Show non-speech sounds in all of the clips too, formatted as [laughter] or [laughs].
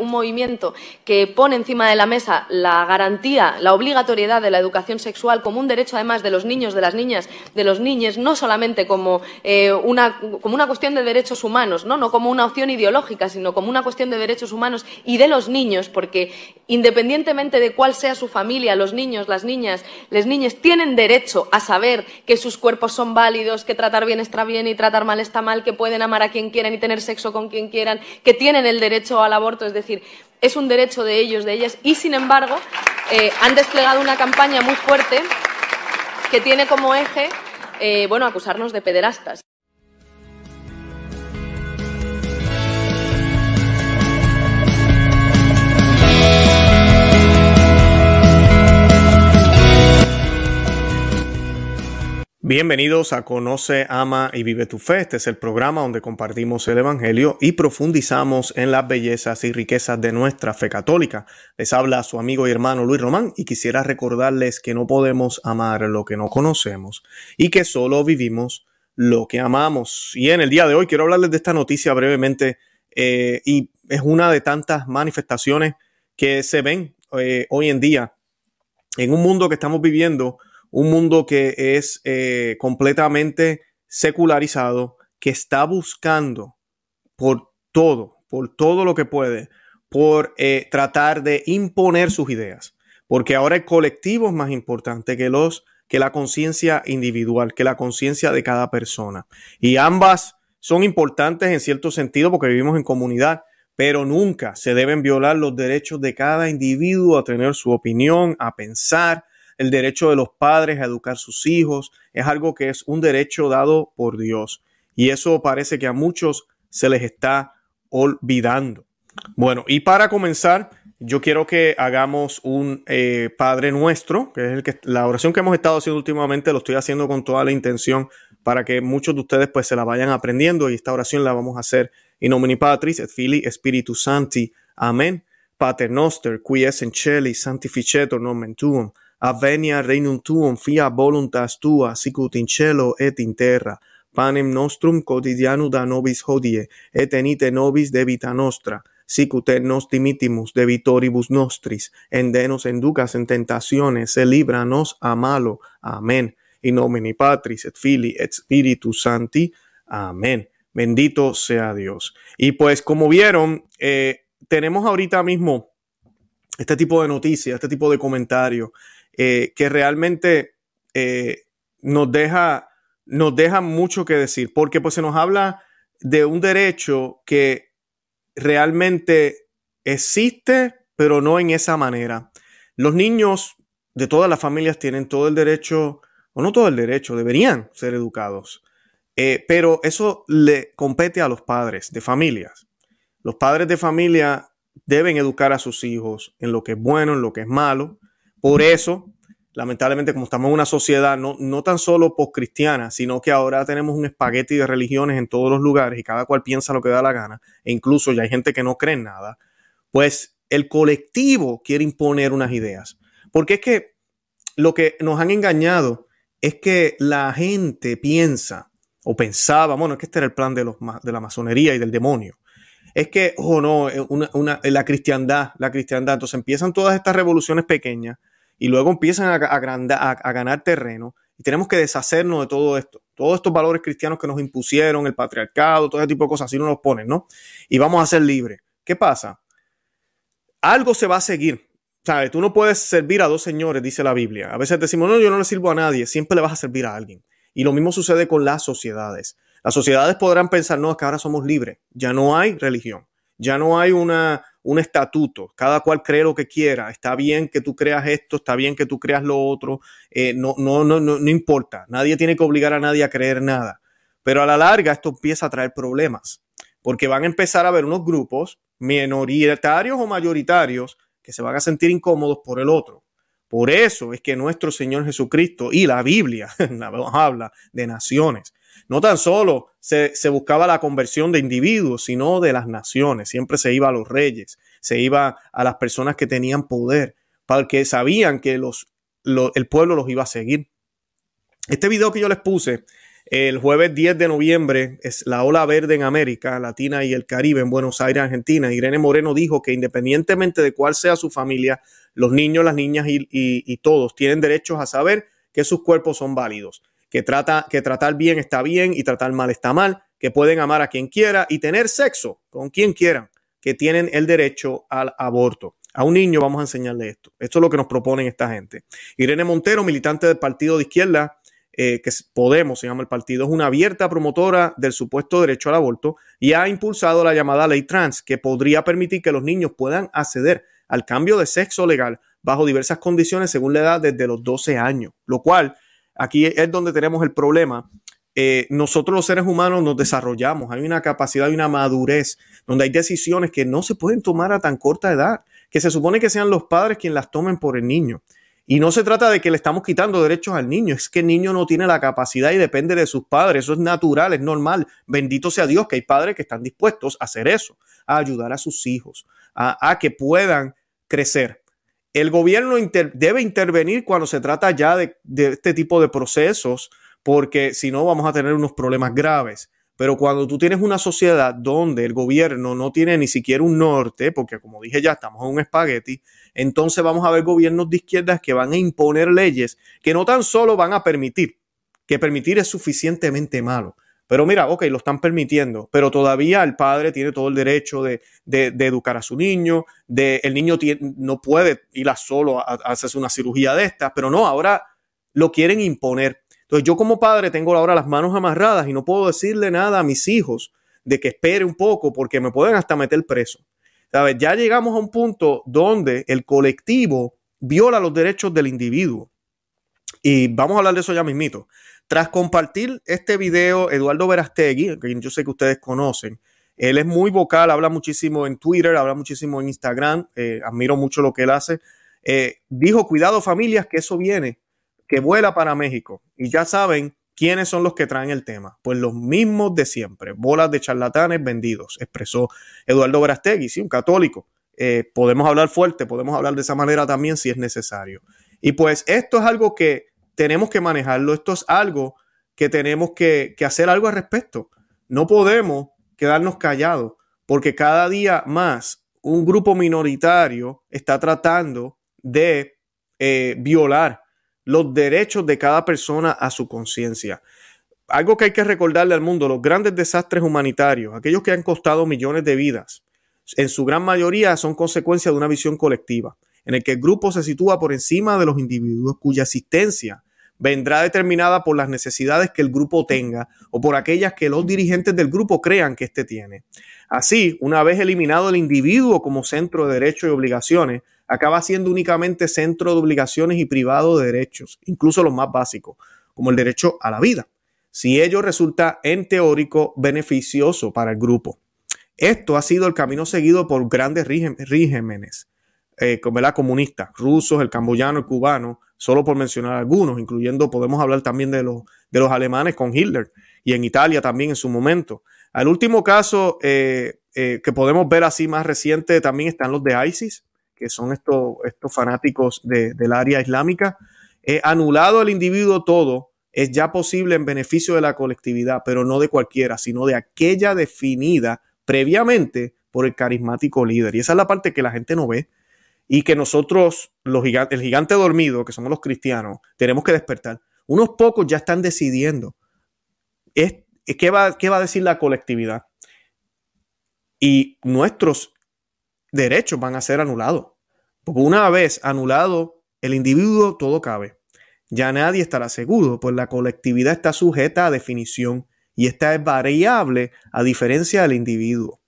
un movimiento que pone encima de la mesa la garantía, la obligatoriedad de la educación sexual como un derecho además de los niños, de las niñas, de los niños, no solamente como, eh, una, como una cuestión de derechos humanos, ¿no? no como una opción ideológica, sino como una cuestión de derechos humanos y de los niños, porque independientemente de cuál sea su familia, los niños, las niñas, las niñas tienen derecho a saber que sus cuerpos son válidos, que tratar bien está bien y tratar mal está mal, que pueden amar a quien quieran y tener sexo con quien quieran, que tienen el derecho al aborto, es decir, es un derecho de ellos, de ellas, y sin embargo eh, han desplegado una campaña muy fuerte que tiene como eje, eh, bueno, acusarnos de pederastas. Bienvenidos a Conoce, Ama y Vive tu Fe. Este es el programa donde compartimos el Evangelio y profundizamos en las bellezas y riquezas de nuestra fe católica. Les habla su amigo y hermano Luis Román y quisiera recordarles que no podemos amar lo que no conocemos y que solo vivimos lo que amamos. Y en el día de hoy quiero hablarles de esta noticia brevemente eh, y es una de tantas manifestaciones que se ven eh, hoy en día en un mundo que estamos viviendo un mundo que es eh, completamente secularizado, que está buscando por todo, por todo lo que puede, por eh, tratar de imponer sus ideas. Porque ahora el colectivo es más importante que los que la conciencia individual, que la conciencia de cada persona. Y ambas son importantes en cierto sentido porque vivimos en comunidad, pero nunca se deben violar los derechos de cada individuo a tener su opinión, a pensar, el derecho de los padres a educar sus hijos, es algo que es un derecho dado por Dios. Y eso parece que a muchos se les está olvidando. Bueno, y para comenzar, yo quiero que hagamos un eh, Padre Nuestro, que es el que, la oración que hemos estado haciendo últimamente, lo estoy haciendo con toda la intención para que muchos de ustedes pues se la vayan aprendiendo y esta oración la vamos a hacer in nomine Patris et Filii Spiritus Santi. Amén. Pater noster, qui es in celi, sanctificetur nomen tuum avenia regnum tuum, fia voluntas tua, sicut in cielo et in terra. Panem nostrum quotidianum da nobis hodie, et enite nobis debita nostra, sicut et nos dimitimus debitoribus nostris, en denos enducas en tentaciones, e libra nos a malo. Amén. In nomine Patris et Filii et Spiritus Santi. Amén. Bendito sea Dios. Y pues como vieron, eh, tenemos ahorita mismo este tipo de noticias, este tipo de comentarios eh, que realmente eh, nos, deja, nos deja mucho que decir, porque pues se nos habla de un derecho que realmente existe, pero no en esa manera. Los niños de todas las familias tienen todo el derecho, o no todo el derecho, deberían ser educados, eh, pero eso le compete a los padres de familias. Los padres de familia deben educar a sus hijos en lo que es bueno, en lo que es malo, por eso, lamentablemente, como estamos en una sociedad no, no tan solo post-cristiana, sino que ahora tenemos un espagueti de religiones en todos los lugares y cada cual piensa lo que da la gana, e incluso ya hay gente que no cree en nada, pues el colectivo quiere imponer unas ideas. Porque es que lo que nos han engañado es que la gente piensa o pensaba, bueno, es que este era el plan de, los, de la masonería y del demonio es que, oh no, una, la cristiandad, la cristiandad. Entonces empiezan todas estas revoluciones pequeñas y luego empiezan a, a, ganar terreno y tenemos que deshacernos de todo esto, todos estos valores cristianos que nos impusieron, el patriarcado, todo ese tipo de cosas, así nos los ponen, ¿no? Y vamos a ser libres. ¿Qué pasa? Algo se va a seguir. ¿Sabes? Tú no puedes servir a dos señores, dice la Biblia. A veces decimos, no, yo no le sirvo a nadie, siempre le vas a servir a alguien. Y lo mismo sucede con las sociedades. Las sociedades podrán pensar, no, es que ahora somos libres, ya no hay religión, ya no hay una, un estatuto, cada cual cree lo que quiera, está bien que tú creas esto, está bien que tú creas lo otro, eh, no, no, no, no, no importa, nadie tiene que obligar a nadie a creer nada, pero a la larga esto empieza a traer problemas, porque van a empezar a haber unos grupos minoritarios o mayoritarios que se van a sentir incómodos por el otro. Por eso es que nuestro Señor Jesucristo y la Biblia [laughs] habla de naciones. No tan solo se, buscaba la conversión de individuos, sino de las naciones. Siempre se iba a los reyes, se iba a las personas que tenían poder, porque sabían que los, el pueblo los iba a seguir. Este video que yo les puse El jueves 10 de noviembre es la ola verde en América Latina y el Caribe, en Buenos Aires, Argentina. Irene Moreno dijo que independientemente de cuál sea su familia, los niños, las niñas y, todos tienen derechos a saber que sus cuerpos son válidos, que, trata, que tratar bien está bien y tratar mal está mal, que pueden amar a quien quiera y tener sexo con quien quieran, que tienen el derecho al aborto. A un niño vamos a enseñarle esto. Esto es lo que nos proponen esta gente. Irene Montero, militante del Partido de Izquierda, eh, que Podemos se llama el partido, es una abierta promotora del supuesto derecho al aborto y ha impulsado la llamada ley trans, que podría permitir que los niños puedan acceder al cambio de sexo legal bajo diversas condiciones según la edad desde los 12 años, lo cual aquí es donde tenemos el problema. Eh, nosotros los seres humanos nos desarrollamos, hay una capacidad y una madurez donde hay decisiones que no se pueden tomar a tan corta edad, que se supone que sean los padres quienes las tomen por el niño. Y no se trata de que le estamos quitando derechos al niño, es que el niño no tiene la capacidad y depende de sus padres. Eso es natural, es normal. Bendito sea Dios que hay padres que están dispuestos a hacer eso, a ayudar a sus hijos, a, que puedan crecer. El gobierno debe intervenir cuando se trata ya de, de este tipo de procesos, porque si no vamos a tener unos problemas graves. Pero cuando tú tienes una sociedad donde el gobierno no tiene ni siquiera un norte, porque como dije ya estamos en un espagueti, entonces vamos a ver gobiernos de izquierdas que van a imponer leyes que no tan solo van a permitir, que permitir es suficientemente malo. Pero mira, ok, lo están permitiendo, pero todavía el padre tiene todo el derecho de, educar a su niño, de, el niño no puede ir a solo a, hacerse una cirugía de estas, pero no, ahora lo quieren imponer. Entonces yo como padre tengo ahora las manos amarradas y no puedo decirle nada a mis hijos de que espere un poco porque me pueden hasta meter preso. ¿Sabes? Ya llegamos a un punto donde el colectivo viola los derechos del individuo. Y vamos a hablar de eso ya mismito. Tras compartir este video, Eduardo Verastegui, que yo sé que ustedes conocen, él es muy vocal, habla muchísimo en Twitter, habla muchísimo en Instagram, eh, admiro mucho lo que él hace. Eh, dijo, cuidado familias, que eso viene que vuela para México. Y ya saben quiénes son los que traen el tema. Pues los mismos de siempre, bolas de charlatanes vendidos, expresó Eduardo Brastegui, sí, un católico. Eh, podemos hablar fuerte, podemos hablar de esa manera también si es necesario. Y pues esto es algo que tenemos que manejarlo, esto es algo que tenemos que, hacer algo al respecto. No podemos quedarnos callados, porque cada día más un grupo minoritario está tratando de eh, violar los derechos de cada persona a su conciencia. Algo que hay que recordarle al mundo, los grandes desastres humanitarios, aquellos que han costado millones de vidas, en su gran mayoría son consecuencia de una visión colectiva, en el que el grupo se sitúa por encima de los individuos cuya existencia vendrá determinada por las necesidades que el grupo tenga o por aquellas que los dirigentes del grupo crean que éste tiene. Así, una vez eliminado el individuo como centro de derechos y obligaciones, acaba siendo únicamente centro de obligaciones y privado de derechos, incluso los más básicos, como el derecho a la vida, si ello resulta en teórico beneficioso para el grupo. Esto ha sido el camino seguido por grandes regímenes, eh, como la comunista, rusos, el camboyano, el cubano, solo por mencionar algunos, incluyendo, podemos hablar también de los, de los alemanes con Hitler y en Italia también en su momento. Al último caso eh, eh, que podemos ver así más reciente también están los de ISIS, que son estos, estos fanáticos del área islámica, he anulado al individuo todo, es ya posible en beneficio de la colectividad, pero no de cualquiera, sino de aquella definida previamente por el carismático líder. Y esa es la parte que la gente no ve y que nosotros, los gigantes, el gigante dormido, que somos los cristianos, tenemos que despertar. Unos pocos ya están decidiendo es, ¿qué, va, qué va a decir la colectividad. Y nuestros derechos van a ser anulados. Porque una vez anulado el individuo, todo cabe. Ya nadie estará seguro, pues la colectividad está sujeta a definición y esta es variable a diferencia del individuo.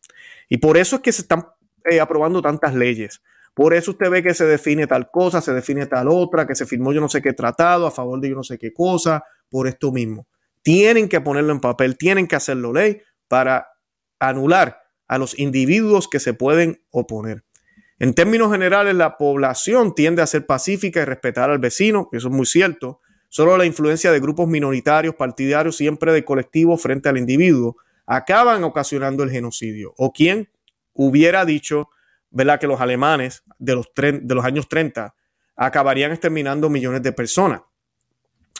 Y por eso es que se están eh, aprobando tantas leyes. Por eso usted ve que se define tal cosa, se define tal otra, que se firmó yo no sé qué tratado a favor de yo no sé qué cosa, por esto mismo. Tienen que ponerlo en papel, tienen que hacerlo ley para anular a los individuos que se pueden oponer. En términos generales, la población tiende a ser pacífica y respetar al vecino, eso es muy cierto. Solo la influencia de grupos minoritarios, partidarios, siempre de colectivo frente al individuo, acaban ocasionando el genocidio. O quien hubiera dicho, ¿verdad?, que los alemanes de los, de los años 30 acabarían exterminando millones de personas.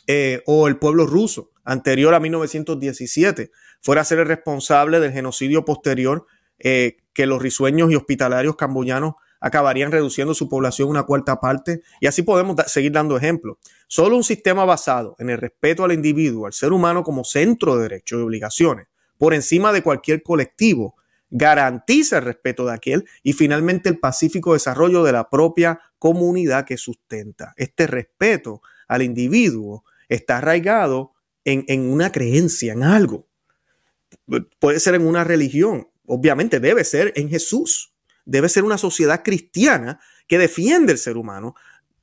Eh, o el pueblo ruso, anterior a 1917 fuera a ser el responsable del genocidio posterior eh, que los risueños y hospitalarios camboyanos acabarían reduciendo su población una cuarta parte. Y así podemos seguir dando ejemplos. Solo un sistema basado en el respeto al individuo, al ser humano como centro de derechos y obligaciones, por encima de cualquier colectivo, garantiza el respeto de aquel y finalmente el pacífico desarrollo de la propia comunidad que sustenta. Este respeto al individuo está arraigado en, en una creencia, en algo. Puede ser en una religión, obviamente debe ser en Jesús. Debe ser una sociedad cristiana que defiende el ser humano,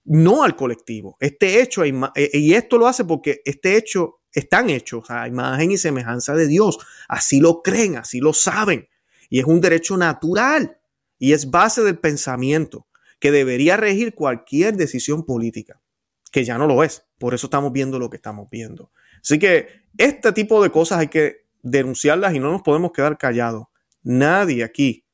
no al colectivo. Este hecho, eh, y esto lo hace porque este hecho están hechos a imagen y semejanza de Dios. Así lo creen, así lo saben. Y es un derecho natural y es base del pensamiento que debería regir cualquier decisión política, que ya no lo es. Por eso estamos viendo lo que estamos viendo. Así que este tipo de cosas hay que denunciarlas y no nos podemos quedar callados. Nadie aquí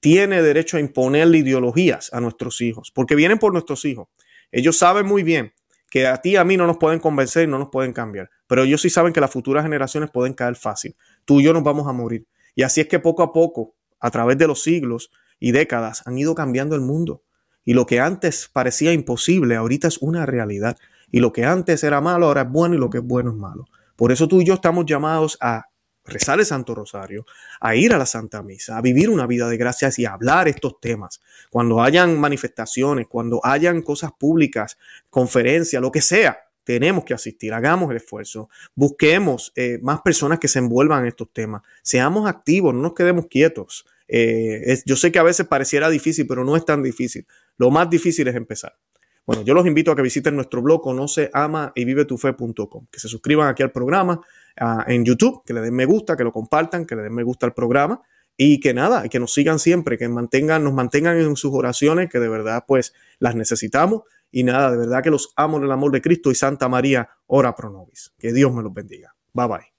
tiene derecho a imponerle ideologías a nuestros hijos, porque vienen por nuestros hijos. Ellos saben muy bien que a ti y a mí no nos pueden convencer y no nos pueden cambiar, pero ellos sí saben que las futuras generaciones pueden caer fácil. Tú y yo nos vamos a morir. Y así es que poco a poco, a través de los siglos y décadas, han ido cambiando el mundo. Y lo que antes parecía imposible, ahorita es una realidad. Y lo que antes era malo, ahora es bueno y lo que es bueno es malo. Por eso tú y yo estamos llamados a rezar el Santo Rosario, a ir a la Santa Misa, a vivir una vida de gracias y a hablar estos temas. Cuando hayan manifestaciones, cuando hayan cosas públicas, conferencias, lo que sea, tenemos que asistir, hagamos el esfuerzo, busquemos eh, más personas que se envuelvan en estos temas, seamos activos, no nos quedemos quietos. Eh, yo sé que a veces pareciera difícil, pero no es tan difícil. Lo más difícil es empezar. Bueno, yo los invito a que visiten nuestro blog conoce, ama y vive tu fe.com, que se suscriban aquí al programa ah, en YouTube, que le den me gusta, que lo compartan, que le den me gusta al programa y que nada, que nos sigan siempre, que mantengan, nos mantengan en sus oraciones, que de verdad pues las necesitamos y nada, de verdad que los amo en el amor de Cristo y Santa María, ora pro nobis. Que Dios me los bendiga. Bye bye.